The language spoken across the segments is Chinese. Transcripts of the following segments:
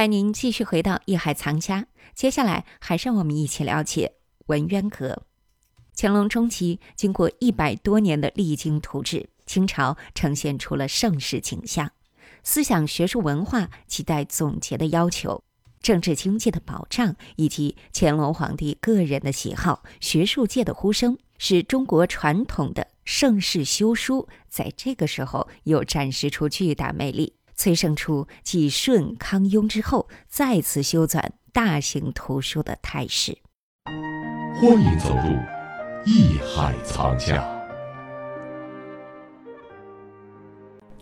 欢迎您继续回到《艺海藏家》，接下来还是让我们一起了解文渊阁。乾隆中期，经过一百多年的励精图治，清朝呈现出了盛世景象。思想、学术、文化期待总结的要求，政治经济的保障，以及乾隆皇帝个人的喜好、学术界的呼声，使中国传统的盛世修书在这个时候又展示出巨大魅力。催生出继顺康雍之后再次修纂大型图书的态势。欢迎走入艺海藏家。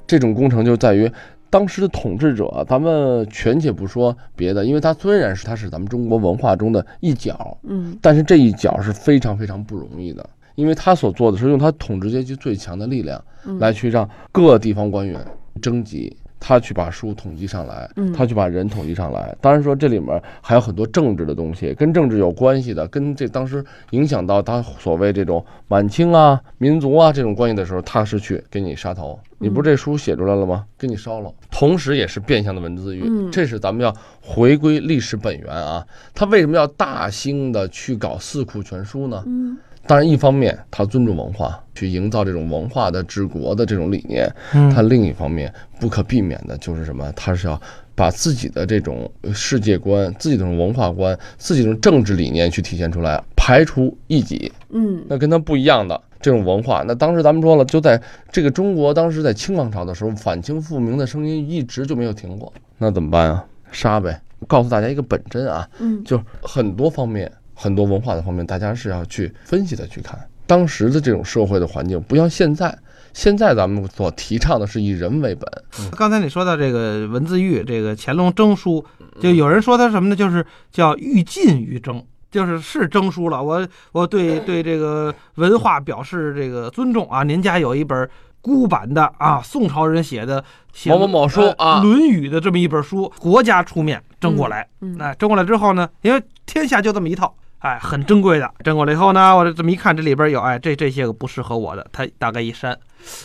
这种工程就在于当时的统治者，咱们权且不说别的，因为他虽然是他是咱们中国文化中的一角，嗯，但是这一角是非常非常不容易的，因为他所做的是用他统治阶级最强的力量来去让各地方官员征集。他去把书统计上来，他去把人统计上来。当然说这里面还有很多政治的东西，跟政治有关系的，跟这当时影响到他所谓这种满清啊、民族啊这种关系的时候，他是去给你杀头。你不是这书写出来了吗？给你烧了。同时也是变相的文字狱。这是咱们要回归历史本源啊。他为什么要大兴的去搞四库全书呢？嗯。当然，一方面他尊重文化，去营造这种文化的治国的这种理念；他另一方面不可避免的就是什么？他是要把自己的这种世界观、自己的文化观、自己的政治理念去体现出来，排除异己。嗯，那跟他不一样的这种文化，那当时咱们说了，就在这个中国，当时在清王朝的时候，反清复明的声音一直就没有停过。那怎么办啊？杀呗！告诉大家一个本真啊，嗯，就很多方面。很多文化的方面，大家是要去分析的去看当时的这种社会的环境，不像现在。现在咱们所提倡的是以人为本。刚才你说到这个文字狱，这个乾隆征书，就有人说他什么呢？就是叫欲禁于征，就是是征书了。我我对对这个文化表示这个尊重啊。您家有一本孤版的啊，宋朝人写的某某某书啊，《论语》的这么一本书，国家出面征过来。那征过来之后呢，因为天下就这么一套。哎，很珍贵的，珍过了以后呢，我这么一看，这里边有哎，这这些个不适合我的，他大概一删，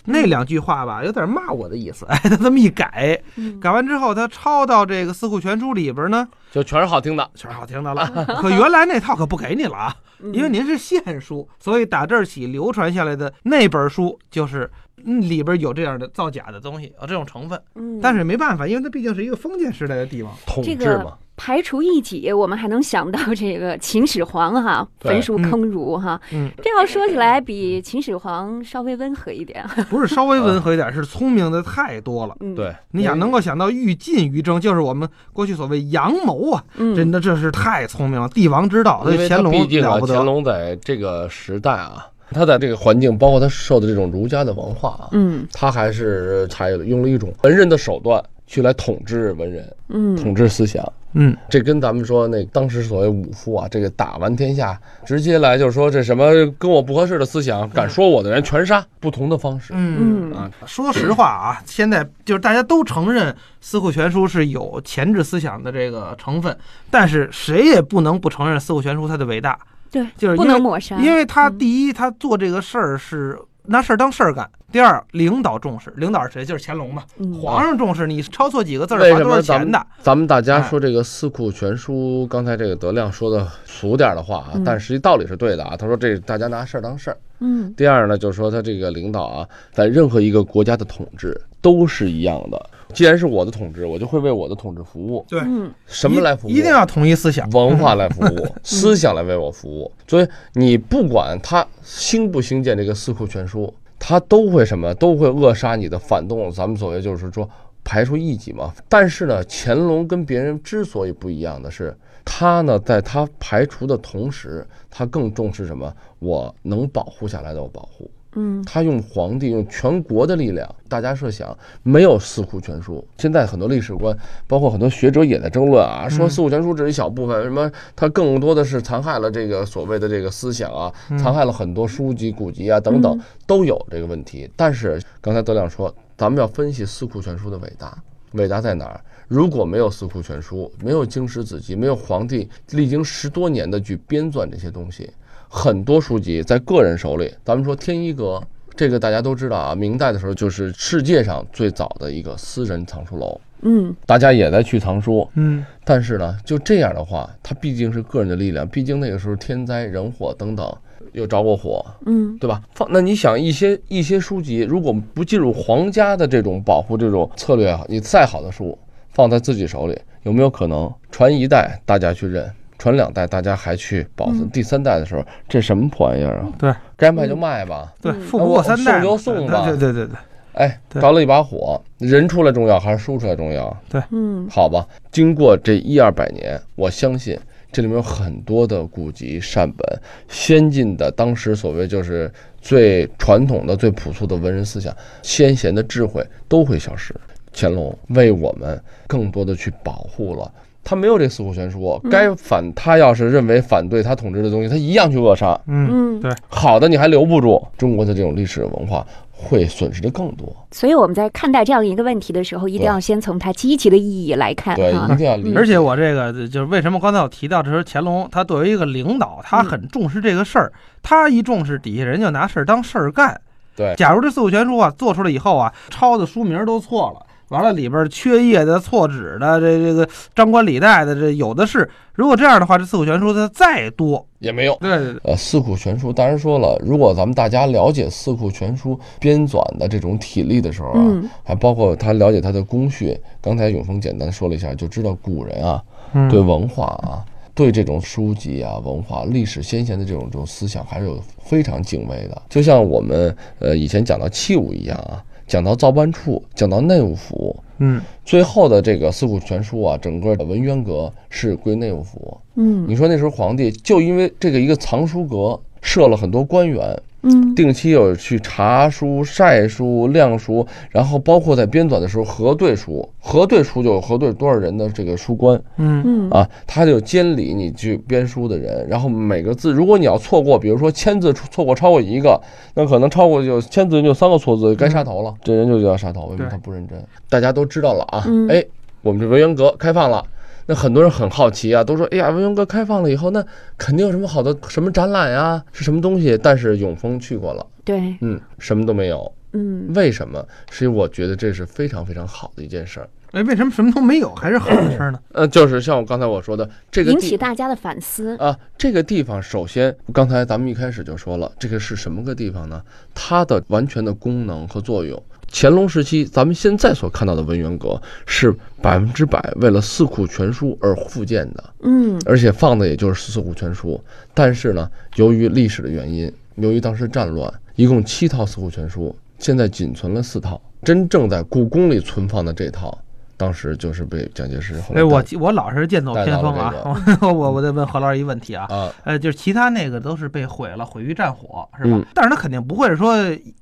那两句话吧，有点骂我的意思。哎，他这么一改，改完之后，他抄到这个《四库全书》里边呢，就全是好听的，全是好听的了。可原来那套可不给你了啊，因为您是现书，所以打这儿起流传下来的那本书，就是里边有这样的造假的东西，有这种成分。嗯，但是没办法，因为它毕竟是一个封建时代的帝王，统治嘛。排除异己，我们还能想到这个秦始皇哈，焚书坑儒哈。嗯，这要说起来，比秦始皇稍微温和一点。不是稍微温和一点，是聪明的太多了。对，你想能够想到欲禁于争，就是我们过去所谓阳谋啊，真的这是太聪明了。帝王之道，因为乾隆毕竟啊，乾隆在这个时代啊，他在这个环境，包括他受的这种儒家的文化啊，嗯，他还是采用了一种文人的手段去来统治文人，嗯，统治思想。嗯，这跟咱们说那当时所谓武夫啊，这个打完天下，直接来就是说这什么跟我不合适的思想，敢说我的人全杀，不同的方式。嗯啊，说实话啊，现在就是大家都承认《四库全书》是有前置思想的这个成分，但是谁也不能不承认《四库全书》它的伟大。对，就是不能抹杀，因为他第一，他做这个事儿是。拿事儿当事儿干。第二，领导重视，领导是谁？就是乾隆嘛。皇上重视你抄错几个字，罚多少钱的？咱们大家说这个《四库全书》，刚才这个德亮说的俗点的话啊，但实际道理是对的啊。他说这大家拿事儿当事儿。嗯。第二呢，就是说他这个领导啊，在任何一个国家的统治都是一样的。既然是我的统治，我就会为我的统治服务。对，什么来服务？一定要统一思想、文化来服务，思想来为我服务。所以你不管他兴不兴建这个《四库全书》。他都会什么？都会扼杀你的反动。咱们所谓就是说排除异己嘛。但是呢，乾隆跟别人之所以不一样的是，他呢在他排除的同时，他更重视什么？我能保护下来的我保护。嗯，他用皇帝用全国的力量，大家设想，没有四库全书。现在很多历史观，包括很多学者也在争论啊，说四库全书只是一小部分，什么它更多的是残害了这个所谓的这个思想啊，残害了很多书籍古籍啊等等，都有这个问题。但是刚才德亮说，咱们要分析四库全书的伟大，伟大在哪儿？如果没有四库全书，没有经史子集，没有皇帝历经十多年的去编纂这些东西。很多书籍在个人手里，咱们说天一阁，这个大家都知道啊。明代的时候就是世界上最早的一个私人藏书楼，嗯。大家也在去藏书，嗯。但是呢，就这样的话，它毕竟是个人的力量，毕竟那个时候天灾人祸等等，又着过火，嗯。对吧？放那你想一些一些书籍，如果不进入皇家的这种保护这种策略啊，你再好的书放在自己手里，有没有可能传一代大家去认，传两代大家还去保存，嗯第三代的时候这什么破玩意儿啊？对，该卖就卖吧。对，嗯富不过三代，送就送吧对对对对哎，对着了一把火，人出来重要还是书出来重要？对嗯好吧，经过这一二百年，我相信这里面有很多的古籍、善本、先进的，当时所谓就是最传统的、最朴素的文人思想、先贤的智慧都会消失。乾隆为我们更多的去保护了。他没有这四库全书，该反他要是认为反对他统治的东西，他一样去扼杀。嗯嗯，对好的你还留不住，中国的这种历史文化会损失的更多。所以我们在看待这样一个问题的时候，一定要先从它积极的意义来看对，啊一。定要理解。而且我这个就是为什么刚才我提到，这时候乾隆他作为一个领导，他嗯很重视这个事儿，他一重视，底下人就拿事儿当事儿干。对假如这四库全书啊做出来以后啊，抄的书名都错了。完了，里边缺页的、错纸的，这这个张冠李戴的，这有的是。如果这样的话，这四库全书它再多，也没用。对对对，呃，四库全书，当然说了，如果咱们大家了解四库全书编纂的这种体力的时候啊，嗯还包括他了解它的工序，刚才永峰简单说了一下，就知道古人啊嗯对文化啊，对这种书籍啊、文化、历史先贤的这种这种思想，还是有非常敬畏的。就像我们呃以前讲到器物一样啊，讲到造办处，讲到内务府，嗯最后的这个四库全书啊，整个的文渊阁是归内务府。嗯你说那时候皇帝就因为这个一个藏书阁设了很多官员，嗯。定期有去查书、晒书、晾书，然后包括在编纂的时候核对书，核对书就有核对多少人的这个书官。嗯。嗯。啊，他就监理你去编书的人，然后每个字，如果你要错过，比如说签字错过超过一个，那可能超过就签字就三个错字，该杀头了，这人就叫杀头，为什么他不认真？大家都知道了啊。嗯，哎，我们这文渊阁开放了。那很多人很好奇啊，都说：“哎呀，文渊阁开放了以后，那肯定有什么好的什么展览呀，是什么东西？”但是永丰去过了，对，嗯，什么都没有。嗯为什么？是因为我觉得这是非常非常好的一件事儿。哎，为什么什么都没有，还是好的事儿呢？呃，就是像我刚才我说的，这个引起大家的反思。啊，这个地方首先，刚才咱们一开始就说了，这个是什么个地方呢？它的完全的功能和作用。乾隆时期，咱们现在所看到的文渊阁是百分之百为了四库全书而复建的，嗯而且放的也就是四库全书。但是呢，由于历史的原因，由于当时战乱，一共七套四库全书，现在仅存了四套。真正在故宫里存放的这套，当时就是被蒋介石后来哎，我我老是剑走偏锋啊！我我我得问何老师一个问题啊，啊，呃，就是其他那个都是被毁了，毁于战火，是吧？嗯但是他肯定不会是说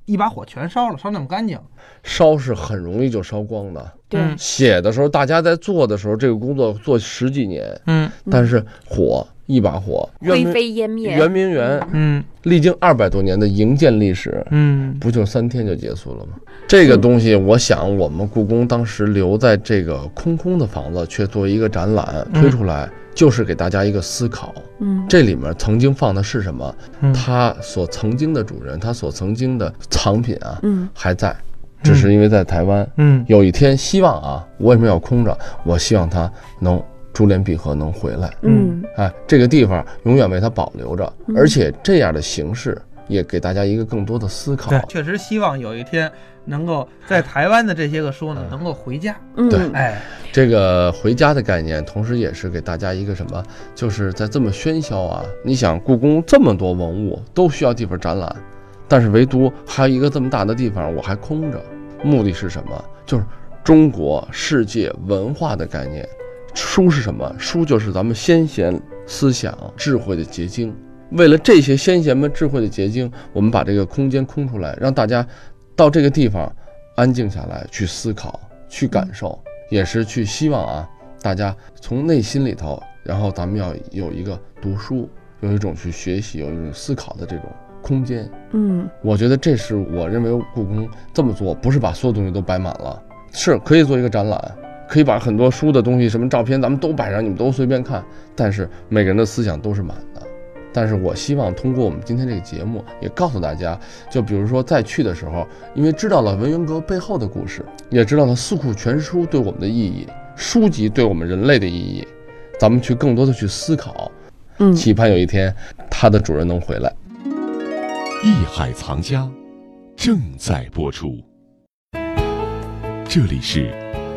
一把火全烧了，烧那么干净。烧是很容易就烧光的。对嗯写的时候，大家在做的时候，这个工作做十几年，嗯但是火一把火，圆灰明飞烟灭。圆明园嗯历经二百多年的营建历史，嗯不就三天就结束了吗？这个东西，我想我们故宫当时留在这个空空的房子，却作为一个展览推出来，就是给大家一个思考：嗯这里面曾经放的是什么？嗯它所曾经的主人，它所曾经的藏品啊，嗯还在，只是因为在台湾。嗯有一天，希望啊，我为什么要空着？我希望它能珠联璧合，能回来。嗯哎，这个地方永远为它保留着，嗯而且这样的形式也给大家一个更多的思考。对，确实希望有一天能够在台湾的这些个书呢，能够回家。对嗯哎，这个回家的概念，同时也是给大家一个什么？就是在这么喧嚣啊，你想故宫这么多文物都需要地方展览，但是唯独还有一个这么大的地方我还空着，目的是什么？就是中国世界文化的概念。书是什么？书就是咱们先贤思想智慧的结晶。为了这些先贤们智慧的结晶，我们把这个空间空出来，让大家到这个地方安静下来，去思考，去感受，也是去希望啊，大家从内心里头，然后咱们要有一个读书，有一种去学习，有一种思考的这种空间。嗯我觉得这是我认为故宫这么做，不是把所有东西都摆满了，是可以做一个展览，可以把很多书的东西、什么照片，咱们都摆上，你们都随便看，但是每个人的思想都是满的。但是我希望通过我们今天这个节目，也告诉大家，就比如说在去的时候，因为知道了文渊阁背后的故事，也知道了《四库全书》对我们的意义，书籍对我们人类的意义，咱们去更多的去思考，嗯，期盼有一天它的主人能回来。艺海藏家正在播出，这里是